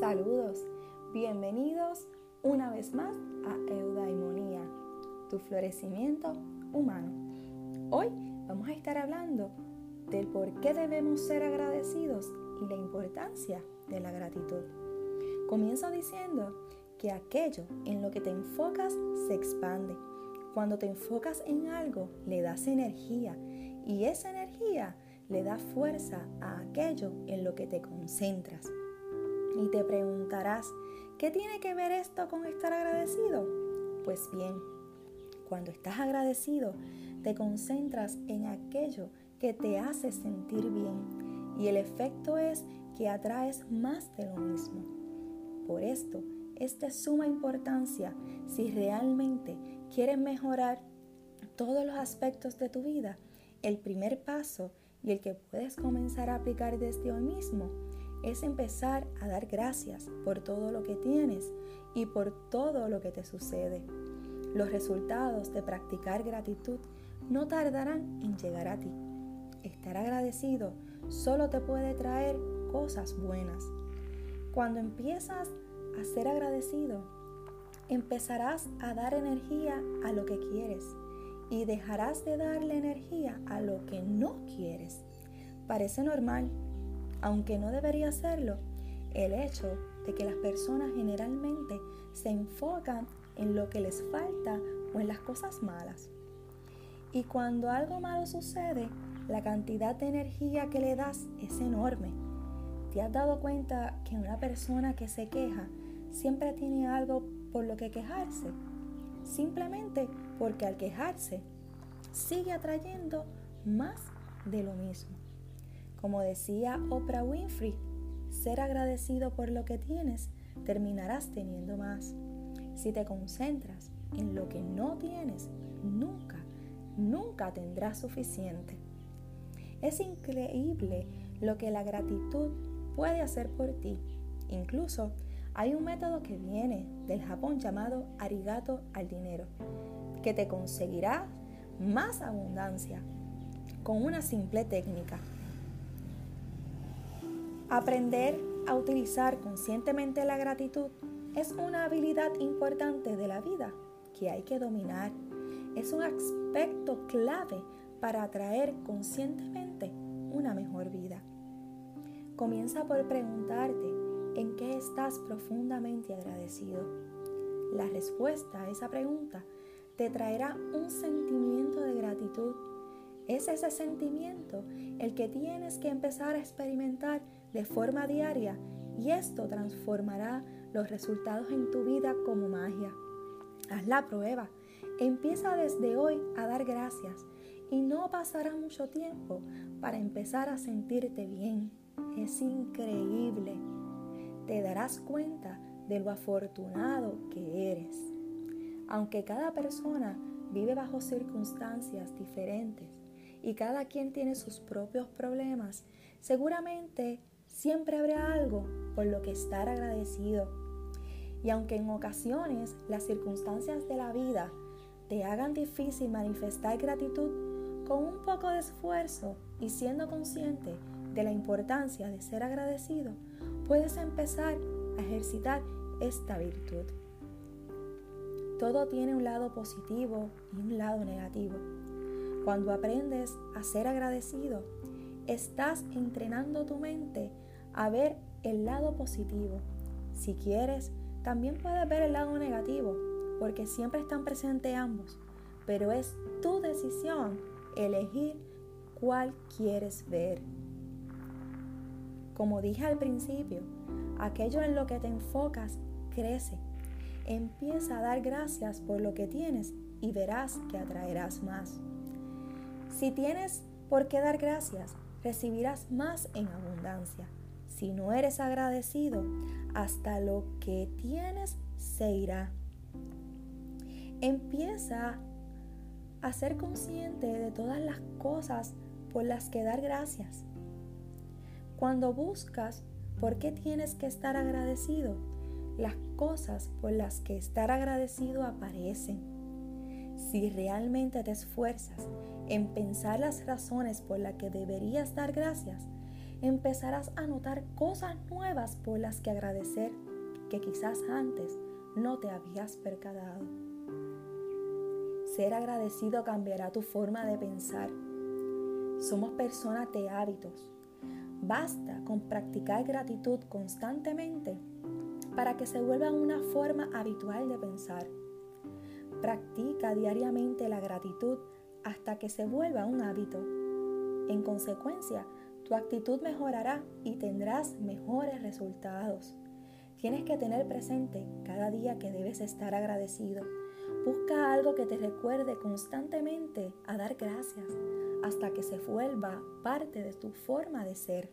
Saludos, bienvenidos una vez más a Eudaimonía, tu florecimiento humano. Hoy vamos a estar hablando del por qué debemos ser agradecidos y la importancia de la gratitud. Comienzo diciendo que aquello en lo que te enfocas se expande. Cuando te enfocas en algo, le das energía y esa energía le da fuerza a aquello en lo que te concentras. Y te preguntarás, ¿qué tiene que ver esto con estar agradecido? Pues bien, cuando estás agradecido, te concentras en aquello que te hace sentir bien y el efecto es que atraes más de lo mismo. Por esto, es de suma importancia si realmente quieres mejorar todos los aspectos de tu vida. El primer paso y el que puedes comenzar a aplicar desde hoy mismo es empezar a dar gracias por todo lo que tienes y por todo lo que te sucede. Los resultados de practicar gratitud no tardarán en llegar a ti. Estar agradecido solo te puede traer cosas buenas. Cuando empiezas a ser agradecido, empezarás a dar energía a lo que quieres y dejarás de darle energía a lo que no quieres. Parece normal, aunque no debería serlo, el hecho de que las personas generalmente se enfocan en lo que les falta o en las cosas malas. Y cuando algo malo sucede, la cantidad de energía que le das es enorme. ¿Te has dado cuenta que una persona que se queja siempre tiene algo por lo que quejarse? Simplemente porque al quejarse sigue atrayendo más de lo mismo. Como decía Oprah Winfrey, ser agradecido por lo que tienes, terminarás teniendo más. Si te concentras en lo que no tienes, nunca, nunca tendrás suficiente. Es increíble lo que la gratitud puede hacer por ti. Incluso hay un método que viene del Japón llamado arigato al dinero, que te conseguirá más abundancia con una simple técnica. Aprender a utilizar conscientemente la gratitud es una habilidad importante de la vida que hay que dominar. Es un aspecto clave para atraer conscientemente una mejor vida. Comienza por preguntarte en qué estás profundamente agradecido. La respuesta a esa pregunta te traerá un sentimiento de gratitud. Es ese sentimiento el que tienes que empezar a experimentar de forma diaria y esto transformará los resultados en tu vida como magia. Haz la prueba. Empieza desde hoy a dar gracias y no pasará mucho tiempo para empezar a sentirte bien. Es increíble. Te darás cuenta de lo afortunado que eres. Aunque cada persona vive bajo circunstancias diferentes y cada quien tiene sus propios problemas, seguramente siempre habrá algo por lo que estar agradecido. Y aunque en ocasiones las circunstancias de la vida te hagan difícil manifestar gratitud, con un poco de esfuerzo y siendo consciente de la importancia de ser agradecido, puedes empezar a ejercitar esta virtud. Todo tiene un lado positivo y un lado negativo. Cuando aprendes a ser agradecido, estás entrenando tu mente a ver el lado positivo. Si quieres, también puedes ver el lado negativo, porque siempre están presentes ambos, pero es tu decisión elegir cuál quieres ver. Como dije al principio, aquello en lo que te enfocas crece Empieza a dar gracias por lo que tienes y verás que atraerás más. Si tienes por qué dar gracias, recibirás más en abundancia. Si no eres agradecido, hasta lo que tienes se irá. Empieza a ser consciente de todas las cosas por las que dar gracias. Cuando buscas por qué tienes que estar agradecido, las cosas por las que estar agradecido aparecen. Si realmente te esfuerzas en pensar las razones por las que deberías dar gracias, empezarás a notar cosas nuevas por las que agradecer que quizás antes no te habías percatado. Ser agradecido cambiará tu forma de pensar. Somos personas de hábitos. Basta con practicar gratitud constantemente para que se vuelva una forma habitual de pensar. Practica diariamente la gratitud hasta que se vuelva un hábito. En consecuencia, tu actitud mejorará y tendrás mejores resultados. Tienes que tener presente cada día que debes estar agradecido. Busca algo que te recuerde constantemente a dar gracias hasta que se vuelva parte de tu forma de ser.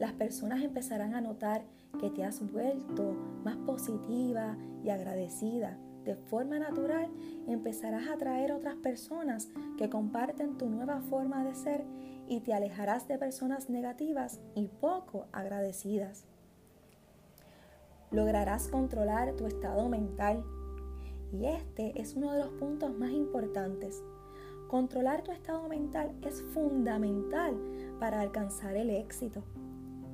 Las personas empezarán a notar que te has vuelto más positiva y agradecida de forma natural empezarás a atraer otras personas que comparten tu nueva forma de ser y te alejarás de personas negativas y poco agradecidas. Lograrás controlar tu estado mental y este es uno de los puntos más importantes. Controlar tu estado mental es fundamental para alcanzar el éxito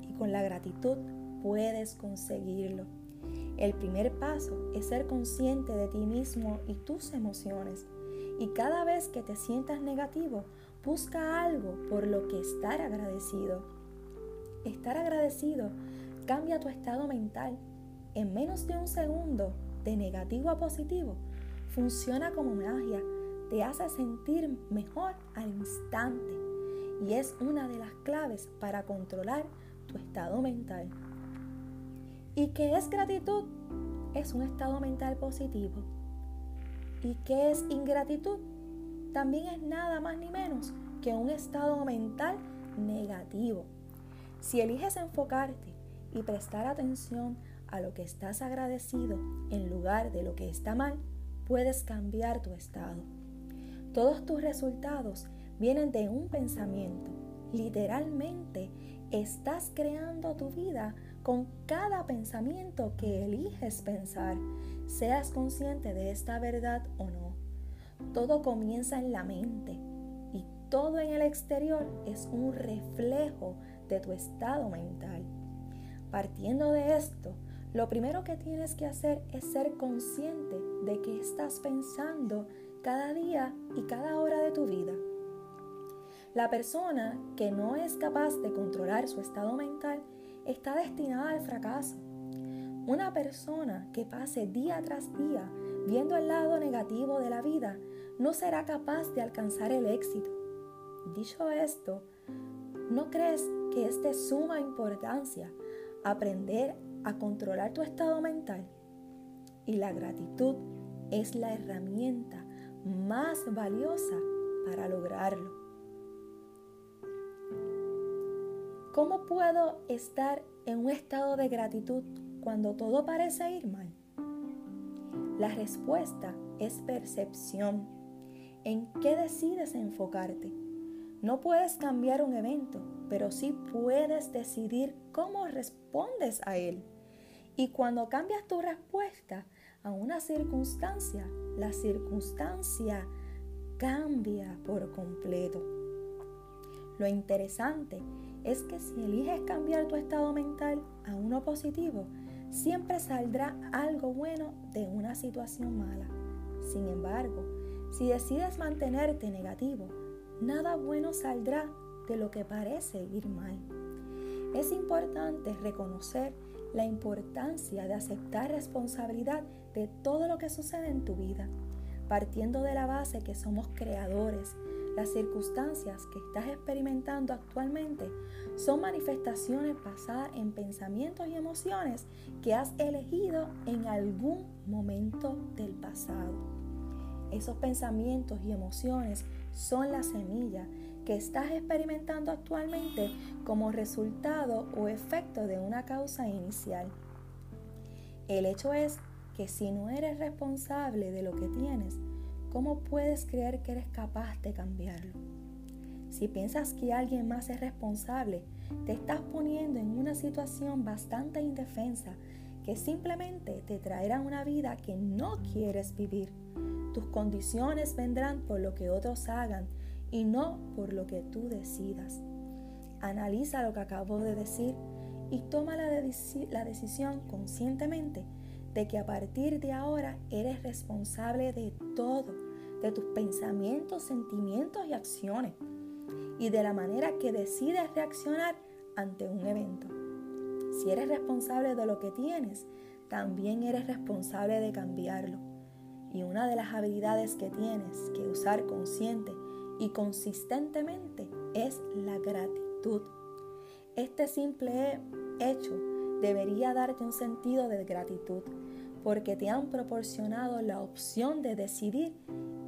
y con la gratitud puedes conseguirlo. El primer paso es ser consciente de ti mismo y tus emociones. Y cada vez que te sientas negativo, busca algo por lo que estar agradecido. Estar agradecido cambia tu estado mental. En menos de un segundo, de negativo a positivo, funciona como magia. Te hace sentir mejor al instante. Y es una de las claves para controlar tu estado mental. ¿Y qué es gratitud? Es un estado mental positivo. ¿Y qué es ingratitud? También es nada más ni menos que un estado mental negativo. Si eliges enfocarte y prestar atención a lo que estás agradecido en lugar de lo que está mal, puedes cambiar tu estado. Todos tus resultados vienen de un pensamiento. Literalmente, estás creando tu vida con cada pensamiento que eliges pensar, seas consciente de esta verdad o no. Todo comienza en la mente y todo en el exterior es un reflejo de tu estado mental. Partiendo de esto, lo primero que tienes que hacer es ser consciente de qué estás pensando cada día y cada hora de tu vida. La persona que no es capaz de controlar su estado mental está destinada al fracaso. Una persona que pase día tras día viendo el lado negativo de la vida no será capaz de alcanzar el éxito. Dicho esto, ¿no crees que es de suma importancia aprender a controlar tu estado mental? Y la gratitud es la herramienta más valiosa para lograrlo. ¿Cómo puedo estar en un estado de gratitud cuando todo parece ir mal? La respuesta es percepción. ¿En qué decides enfocarte? No puedes cambiar un evento, pero sí puedes decidir cómo respondes a él. Y cuando cambias tu respuesta a una circunstancia, la circunstancia cambia por completo. Lo interesante es que si eliges cambiar tu estado mental a uno positivo, siempre saldrá algo bueno de una situación mala. Sin embargo, si decides mantenerte negativo, nada bueno saldrá de lo que parece ir mal. Es importante reconocer la importancia de aceptar responsabilidad de todo lo que sucede en tu vida, partiendo de la base que somos creadores las circunstancias que estás experimentando actualmente son manifestaciones basadas en pensamientos y emociones que has elegido en algún momento del pasado. Esos pensamientos y emociones son la semilla que estás experimentando actualmente como resultado o efecto de una causa inicial. El hecho es que si no eres responsable de lo que tienes, ¿cómo puedes creer que eres capaz de cambiarlo? Si piensas que alguien más es responsable, te estás poniendo en una situación bastante indefensa que simplemente te traerá una vida que no quieres vivir. Tus condiciones vendrán por lo que otros hagan y no por lo que tú decidas. analiza lo que acabo de decir y toma la, la decisión conscientemente de que a partir de ahora eres responsable de todo, de tus pensamientos, sentimientos y acciones, y de la manera que decides reaccionar ante un evento. Si eres responsable de lo que tienes, también eres responsable de cambiarlo. Y una de las habilidades que tienes que usar consciente y consistentemente es la gratitud. Este simple hecho debería darte un sentido de gratitud porque te han proporcionado la opción de decidir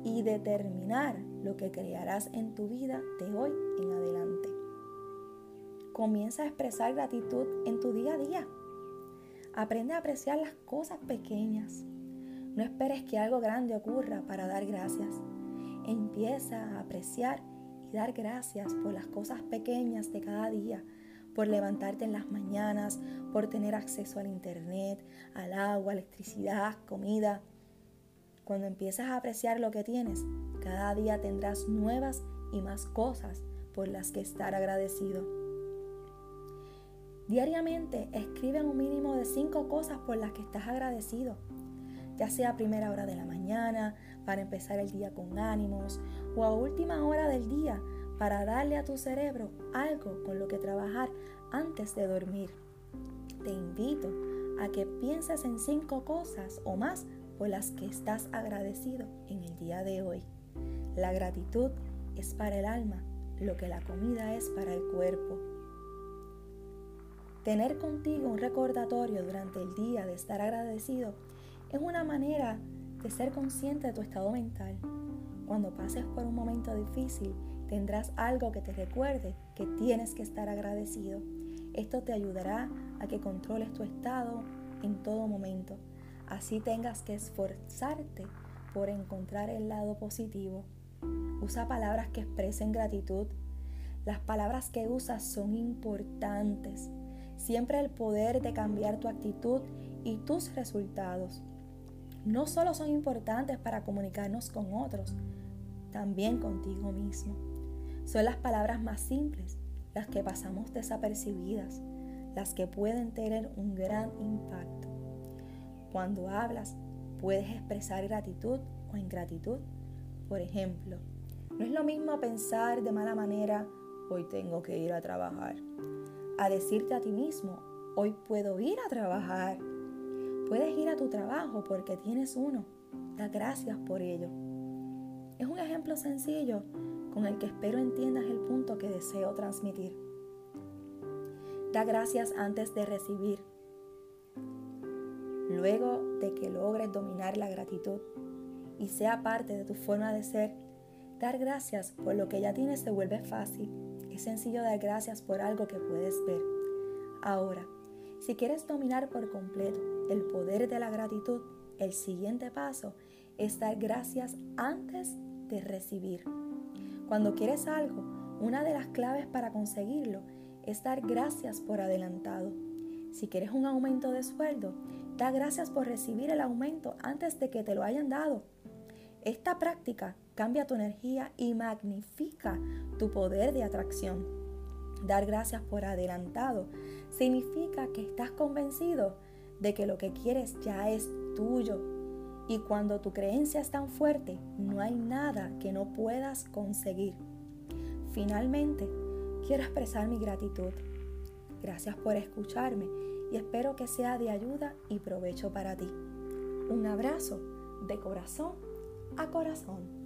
y determinar lo que crearás en tu vida de hoy en adelante. Comienza a expresar gratitud en tu día a día. Aprende a apreciar las cosas pequeñas. No esperes que algo grande ocurra para dar gracias. Empieza a apreciar y dar gracias por las cosas pequeñas de cada día, por levantarte en las mañanas, por tener acceso al internet, al agua, electricidad, comida. Cuando empiezas a apreciar lo que tienes, cada día tendrás nuevas y más cosas por las que estar agradecido. Diariamente escribe un mínimo de cinco cosas por las que estás agradecido ya sea a primera hora de la mañana, para empezar el día con ánimos, o a última hora del día, para darle a tu cerebro algo con lo que trabajar antes de dormir. Te invito a que pienses en cinco cosas o más por las que estás agradecido en el día de hoy. La gratitud es para el alma lo que la comida es para el cuerpo. Tener contigo un recordatorio durante el día de estar agradecido es una manera de ser consciente de tu estado mental. Cuando pases por un momento difícil, tendrás algo que te recuerde que tienes que estar agradecido. Esto te ayudará a que controles tu estado en todo momento. Así tengas que esforzarte por encontrar el lado positivo. Usa palabras que expresen gratitud. Las palabras que usas son importantes. Siempre el poder de cambiar tu actitud y tus resultados no solo son importantes para comunicarnos con otros, también contigo mismo. Son las palabras más simples, las que pasamos desapercibidas, las que pueden tener un gran impacto. Cuando hablas, puedes expresar gratitud o ingratitud. Por ejemplo, no es lo mismo pensar de mala manera, hoy tengo que ir a trabajar, a decirte a ti mismo, hoy puedo ir a trabajar Puedes ir a tu trabajo porque tienes uno. Da gracias por ello. Es un ejemplo sencillo con el que espero entiendas el punto que deseo transmitir. Da gracias antes de recibir. Luego de que logres dominar la gratitud y sea parte de tu forma de ser, dar gracias por lo que ya tienes se vuelve fácil. Es sencillo dar gracias por algo que puedes ver. Ahora, si quieres dominar por completo el poder de la gratitud, el siguiente paso es dar gracias antes de recibir. Cuando quieres algo, una de las claves para conseguirlo es dar gracias por adelantado. Si quieres un aumento de sueldo, da gracias por recibir el aumento antes de que te lo hayan dado. Esta práctica cambia tu energía y magnifica tu poder de atracción. Dar gracias por adelantado significa que estás convencido de que lo que quieres ya es tuyo. Y cuando tu creencia es tan fuerte, no hay nada que no puedas conseguir. Finalmente, quiero expresar mi gratitud. Gracias por escucharme y espero que sea de ayuda y provecho para ti. Un abrazo de corazón a corazón.